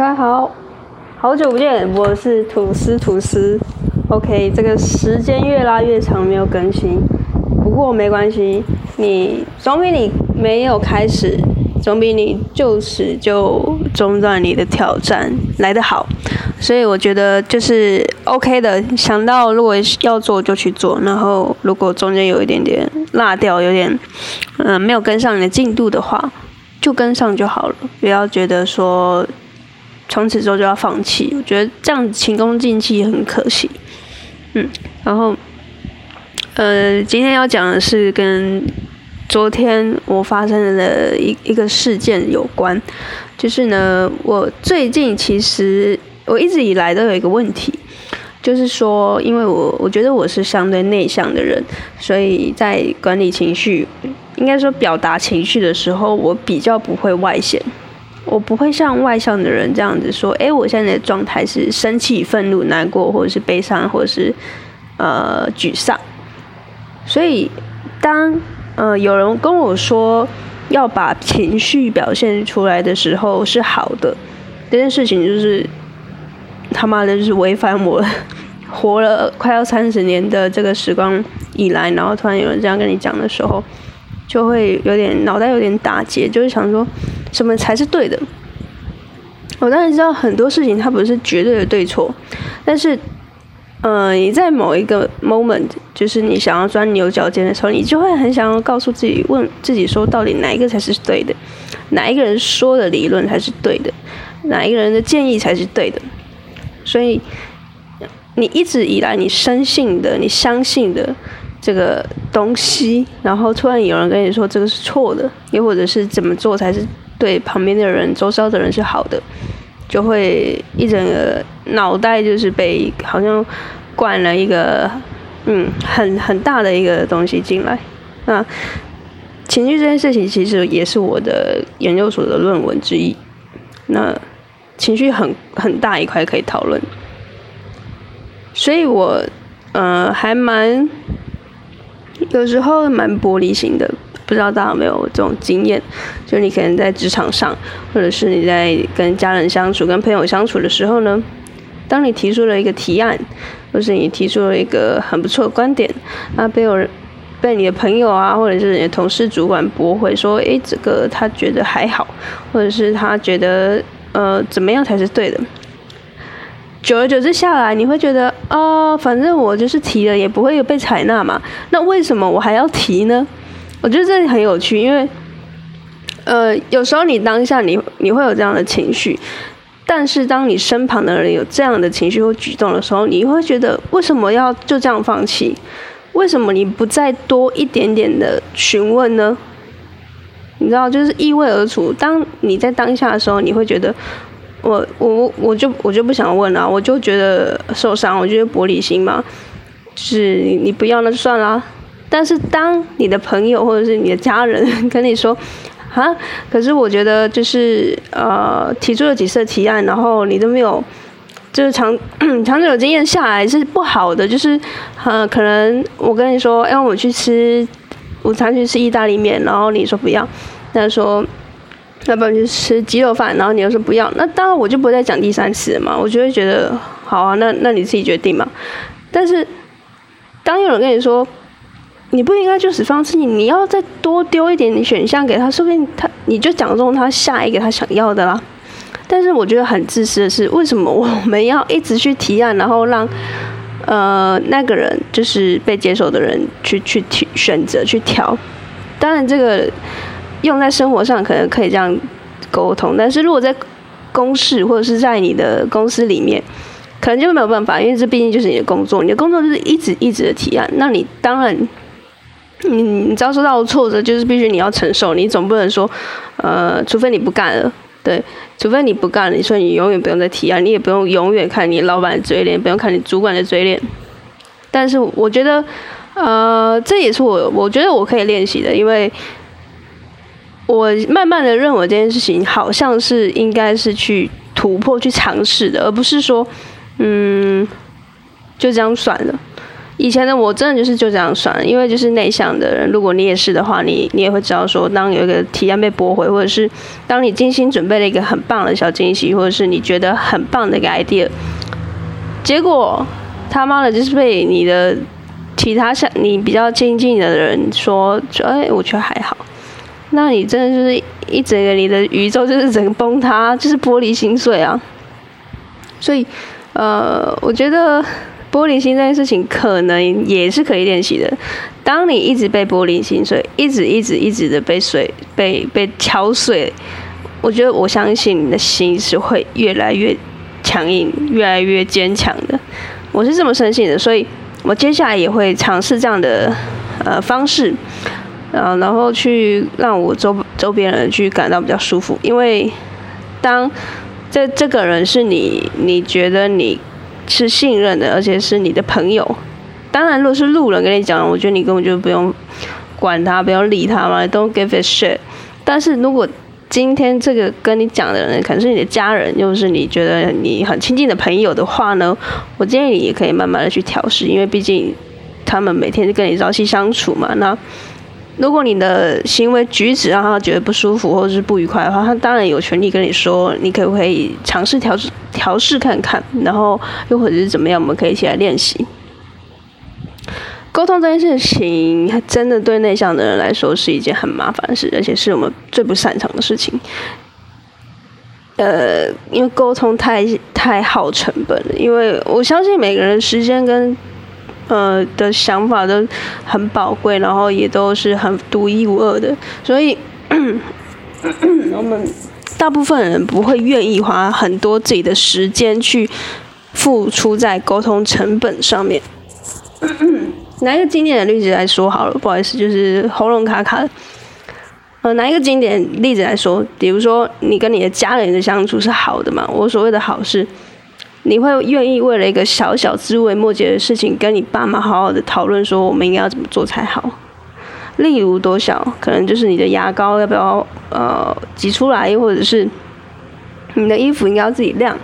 大家好，好久不见，我是吐司吐司。OK，这个时间越拉越长，没有更新，不过没关系，你总比你没有开始，总比你就此就中断你的挑战来得好。所以我觉得就是 OK 的，想到如果要做就去做，然后如果中间有一点点落掉，有点嗯没有跟上你的进度的话，就跟上就好了，不要觉得说。从此之后就要放弃，我觉得这样勤功尽弃很可惜。嗯，然后，呃，今天要讲的是跟昨天我发生的一一个事件有关，就是呢，我最近其实我一直以来都有一个问题，就是说，因为我我觉得我是相对内向的人，所以在管理情绪，应该说表达情绪的时候，我比较不会外显。我不会像外向的人这样子说，哎，我现在的状态是生气、愤怒、难过，或者是悲伤，或者是呃沮丧。所以，当呃有人跟我说要把情绪表现出来的时候是好的，这件事情就是他妈的，就是违反我活了快要三十年的这个时光以来，然后突然有人这样跟你讲的时候。就会有点脑袋有点打结，就是想说什么才是对的。我当然知道很多事情它不是绝对的对错，但是，呃，你在某一个 moment，就是你想要钻牛角尖的时候，你就会很想要告诉自己，问自己说，到底哪一个才是对的？哪一个人说的理论才是对的？哪一个人的建议才是对的？所以，你一直以来你深信的，你相信的。这个东西，然后突然有人跟你说这个是错的，又或者是怎么做才是对旁边的人、周遭的人是好的，就会一整个脑袋就是被好像灌了一个嗯很很大的一个东西进来。那情绪这件事情其实也是我的研究所的论文之一。那情绪很很大一块可以讨论，所以我呃还蛮。有时候蛮玻璃心的，不知道大家有没有这种经验？就你可能在职场上，或者是你在跟家人相处、跟朋友相处的时候呢，当你提出了一个提案，或是你提出了一个很不错的观点，那被有人被你的朋友啊，或者是你的同事、主管驳回，说：“诶，这个他觉得还好，或者是他觉得呃怎么样才是对的。”久而久之下来，你会觉得啊，反正我就是提了，也不会被采纳嘛。那为什么我还要提呢？我觉得这很有趣，因为呃，有时候你当下你你会有这样的情绪，但是当你身旁的人有这样的情绪或举动的时候，你会觉得为什么要就这样放弃？为什么你不再多一点点的询问呢？你知道，就是意味而处。当你在当下的时候，你会觉得。我我我就我就不想问了，我就觉得受伤，我觉得玻璃心嘛，就是你你不要那就算了。但是当你的朋友或者是你的家人 跟你说，啊，可是我觉得就是呃提出了几次提案，然后你都没有，就是长 长久经验下来是不好的，就是呃可能我跟你说，哎，我去吃午餐去吃意大利面，然后你说不要，那说。要不然就吃鸡肉饭，然后你又说不要，那当然我就不会再讲第三次嘛。我就会觉得好啊，那那你自己决定嘛。但是当有人跟你说你不应该就此放弃，你要再多丢一点点选项给他，说不定他你就讲中他下一个他想要的啦。但是我觉得很自私的是，为什么我们要一直去提案，然后让呃那个人就是被接受的人去去提选择去挑？当然这个。用在生活上可能可以这样沟通，但是如果在公事或者是在你的公司里面，可能就没有办法，因为这毕竟就是你的工作，你的工作就是一直一直的提案。那你当然，你你遭受到挫折，就是必须你要承受。你总不能说，呃，除非你不干了，对，除非你不干了，你说你永远不用再提案，你也不用永远看你老板的嘴脸，不用看你主管的嘴脸。但是我觉得，呃，这也是我我觉得我可以练习的，因为。我慢慢的认为这件事情好像是应该是去突破、去尝试的，而不是说，嗯，就这样算了。以前的我真的就是就这样算，因为就是内向的人，如果你也是的话，你你也会知道说，当有一个提案被驳回，或者是当你精心准备了一个很棒的小惊喜，或者是你觉得很棒的一个 idea，结果他妈的就是被你的其他像你比较亲近的人说，说哎，我觉得还好，那你真的就是一整个你的宇宙就是整个崩塌，就是玻璃心碎啊，所以呃，我觉得。玻璃心这件事情可能也是可以练习的。当你一直被玻璃心所以，一直一直一直的被碎、被被敲碎，我觉得我相信你的心是会越来越强硬、越来越坚强的。我是这么深信的，所以我接下来也会尝试这样的呃方式，呃，然后去让我周周边人去感到比较舒服。因为当这这个人是你，你觉得你。是信任的，而且是你的朋友。当然，如果是路人跟你讲，我觉得你根本就不用管他，不要理他嘛，Don't give a shit。但是如果今天这个跟你讲的人可能是你的家人，又是你觉得你很亲近的朋友的话呢，我建议你也可以慢慢的去调试，因为毕竟他们每天跟你朝夕相处嘛。那如果你的行为举止让他觉得不舒服或者是不愉快的话，他当然有权利跟你说，你可不可以尝试调试调试看看，然后又或者是怎么样，我们可以一起来练习。沟通这件事情，真的对内向的人来说是一件很麻烦的事，而且是我们最不擅长的事情。呃，因为沟通太太耗成本了，因为我相信每个人时间跟。呃的想法都很宝贵，然后也都是很独一无二的，所以 我们大部分人不会愿意花很多自己的时间去付出在沟通成本上面。拿一个经典的例子来说好了，不好意思，就是喉咙卡卡的。呃，拿一个经典例子来说，比如说你跟你的家人的相处是好的嘛？我所谓的好是。你会愿意为了一个小小枝微末节的事情，跟你爸妈好好的讨论说我们应该要怎么做才好？例如多小，可能就是你的牙膏要不要呃挤出来，或者是你的衣服应该要自己晾，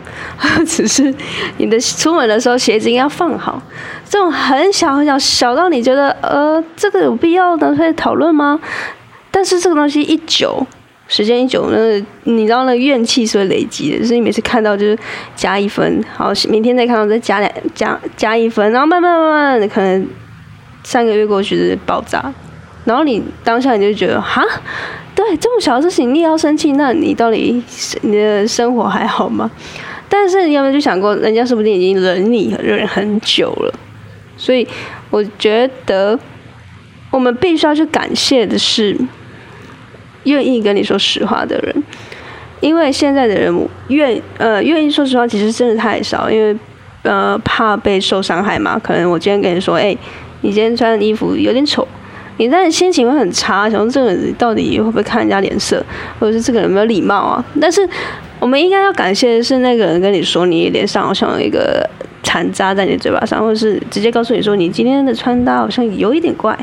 只是你的出门的时候鞋子应该要放好，这种很小很小，小到你觉得呃这个有必要的会讨论吗？但是这个东西一久。时间一久，那你知道那怨气是会累积的，所以每次看到就是加一分，好，明天再看到再加两加加一分，然后慢慢慢慢的可能三个月过去就爆炸，然后你当下你就觉得哈，对这么小的事情你也要生气，那你到底你的生活还好吗？但是你有没有就想过，人家说不定已经忍你忍很久了，所以我觉得 我们必须要去感谢的是。愿意跟你说实话的人，因为现在的人愿呃愿意说实话，其实真的太少，因为呃怕被受伤害嘛。可能我今天跟你说，哎，你今天穿的衣服有点丑，你但是心情会很差，想说这个人到底会不会看人家脸色，或者是这个人有没有礼貌啊？但是我们应该要感谢的是那个人跟你说，你脸上好像有一个残渣在你嘴巴上，或者是直接告诉你说你今天的穿搭好像有一点怪，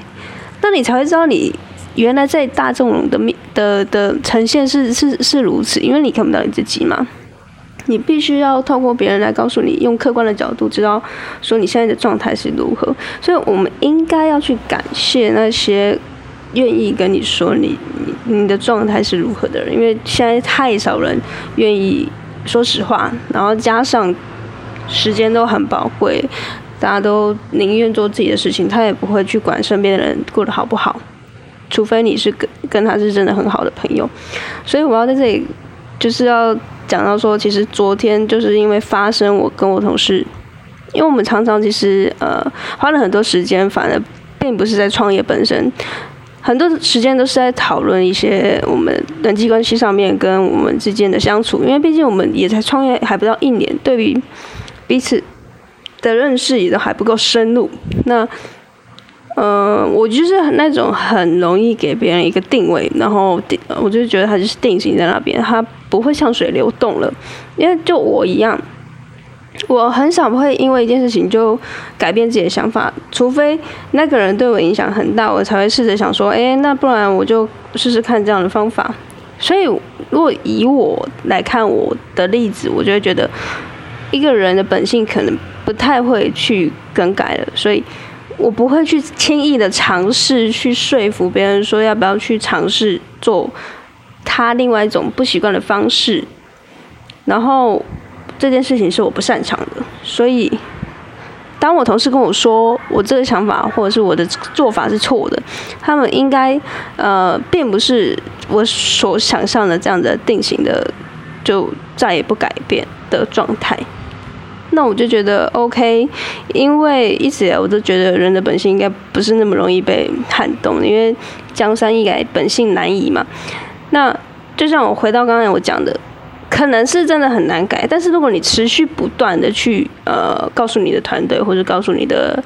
那你才会知道你。原来在大众的面的的呈现是是是如此，因为你看不到你自己嘛，你必须要透过别人来告诉你，用客观的角度知道说你现在的状态是如何。所以我们应该要去感谢那些愿意跟你说你你你的状态是如何的人，因为现在太少人愿意说实话，然后加上时间都很宝贵，大家都宁愿做自己的事情，他也不会去管身边的人过得好不好。除非你是跟跟他是真的很好的朋友，所以我要在这里就是要讲到说，其实昨天就是因为发生我跟我同事，因为我们常常其实呃花了很多时间，反而并不是在创业本身，很多时间都是在讨论一些我们人际关系上面跟我们之间的相处，因为毕竟我们也才创业还不到一年，对于彼此的认识也都还不够深入，那。嗯，我就是那种很容易给别人一个定位，然后定，我就觉得他就是定型在那边，他不会像水流动了。因为就我一样，我很少会因为一件事情就改变自己的想法，除非那个人对我影响很大，我才会试着想说，哎，那不然我就试试看这样的方法。所以，如果以我来看我的例子，我就会觉得一个人的本性可能不太会去更改了，所以。我不会去轻易的尝试去说服别人说要不要去尝试做他另外一种不习惯的方式，然后这件事情是我不擅长的，所以当我同事跟我说我这个想法或者是我的做法是错的，他们应该呃并不是我所想象的这样的定型的就再也不改变的状态。那我就觉得 OK，因为一直以来我都觉得人的本性应该不是那么容易被撼动，因为江山易改，本性难移嘛。那就像我回到刚才我讲的，可能是真的很难改，但是如果你持续不断的去呃告诉你的团队或者告诉你的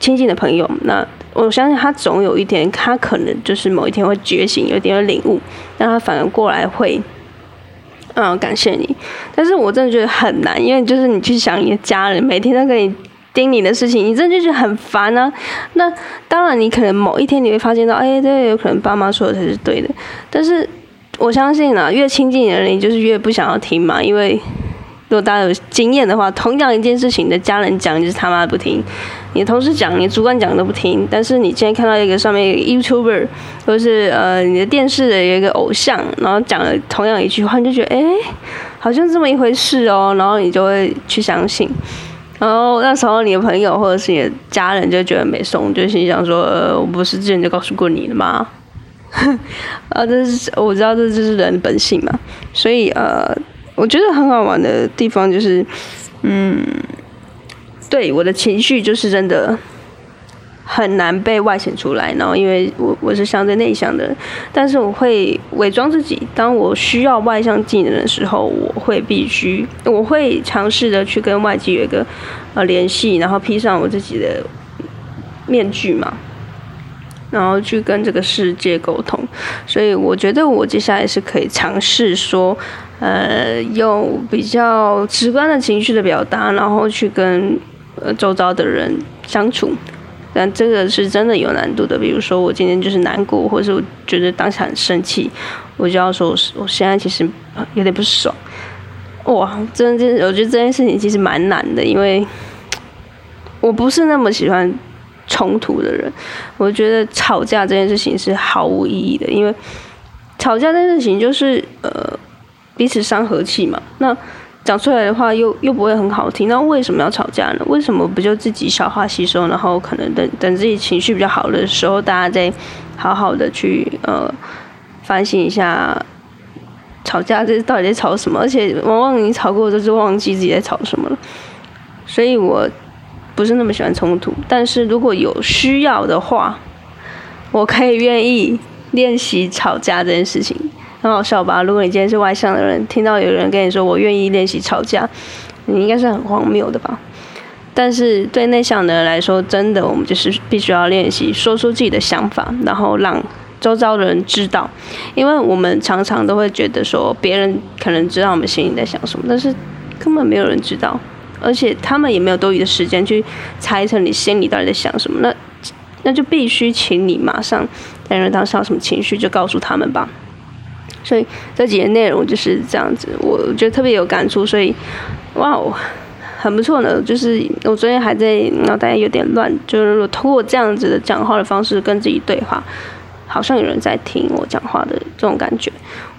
亲近的朋友，那我相信他总有一天，他可能就是某一天会觉醒，有一点领悟，那他反而过来会。嗯，感谢你，但是我真的觉得很难，因为就是你去想你的家人，每天都跟你盯你的事情，你真的就觉得很烦啊。那当然，你可能某一天你会发现到，哎，这有可能爸妈说的才是对的，但是我相信啊，越亲近的人，你就是越不想要听嘛，因为。如果大家有经验的话，同样一件事情，你的家人讲就是他妈不听，你同事讲，你主管讲都不听。但是你今天看到一个上面一个 YouTuber，或是呃你的电视的一个偶像，然后讲了同样一句话，你就觉得哎，好像这么一回事哦，然后你就会去相信。然后那时候你的朋友或者是你的家人就觉得没送，就心想说，呃，我不是之前就告诉过你了吗？啊，这是我知道这就是人的本性嘛，所以呃。我觉得很好玩的地方就是，嗯，对我的情绪就是真的很难被外显出来。然后，因为我我是相对内向的，但是我会伪装自己。当我需要外向技能的时候，我会必须，我会尝试的去跟外界有一个呃联系，然后披上我自己的面具嘛，然后去跟这个世界沟通。所以，我觉得我接下来是可以尝试说。呃，用比较直观的情绪的表达，然后去跟呃周遭的人相处，但这个是真的有难度的。比如说，我今天就是难过，或者是我觉得当下很生气，我就要说，我我现在其实有点不爽。哇，真的，我觉得这件事情其实蛮难的，因为我不是那么喜欢冲突的人。我觉得吵架这件事情是毫无意义的，因为吵架这件事情就是呃。彼此伤和气嘛，那讲出来的话又又不会很好听，那为什么要吵架呢？为什么不就自己消化吸收，然后可能等等自己情绪比较好的时候，大家再好好的去呃反省一下，吵架这到底在吵什么？而且往往你吵过之后就忘记自己在吵什么了，所以我不是那么喜欢冲突，但是如果有需要的话，我可以愿意练习吵架这件事情。很好笑吧？如果你今天是外向的人，听到有人跟你说“我愿意练习吵架”，你应该是很荒谬的吧？但是对内向的人来说，真的，我们就是必须要练习说出自己的想法，然后让周遭的人知道。因为我们常常都会觉得说，别人可能知道我们心里在想什么，但是根本没有人知道，而且他们也没有多余的时间去猜测你心里到底在想什么。那那就必须请你马上在人当下什么情绪，就告诉他们吧。所以这几页内容就是这样子，我觉得特别有感触，所以哇哦，很不错呢。就是我昨天还在脑袋有点乱，就是通过这样子的讲话的方式跟自己对话，好像有人在听我讲话的这种感觉，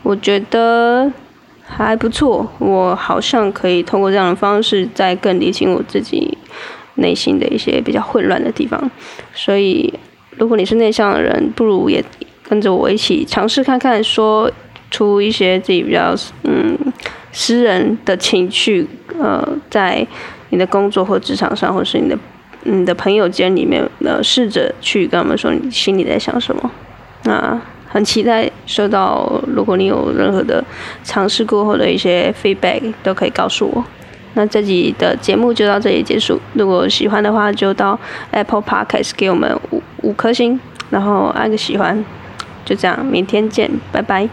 我觉得还不错。我好像可以通过这样的方式，再更理清我自己内心的一些比较混乱的地方。所以，如果你是内向的人，不如也跟着我一起尝试看看说。出一些自己比较嗯私人的情绪，呃，在你的工作或职场上，或是你的你的朋友间里面，呃，试着去跟他们说你心里在想什么。那很期待收到，如果你有任何的尝试过后的一些 feedback，都可以告诉我。那这集的节目就到这里结束。如果喜欢的话，就到 Apple Podcast 给我们五五颗星，然后按个喜欢。就这样，明天见，拜拜。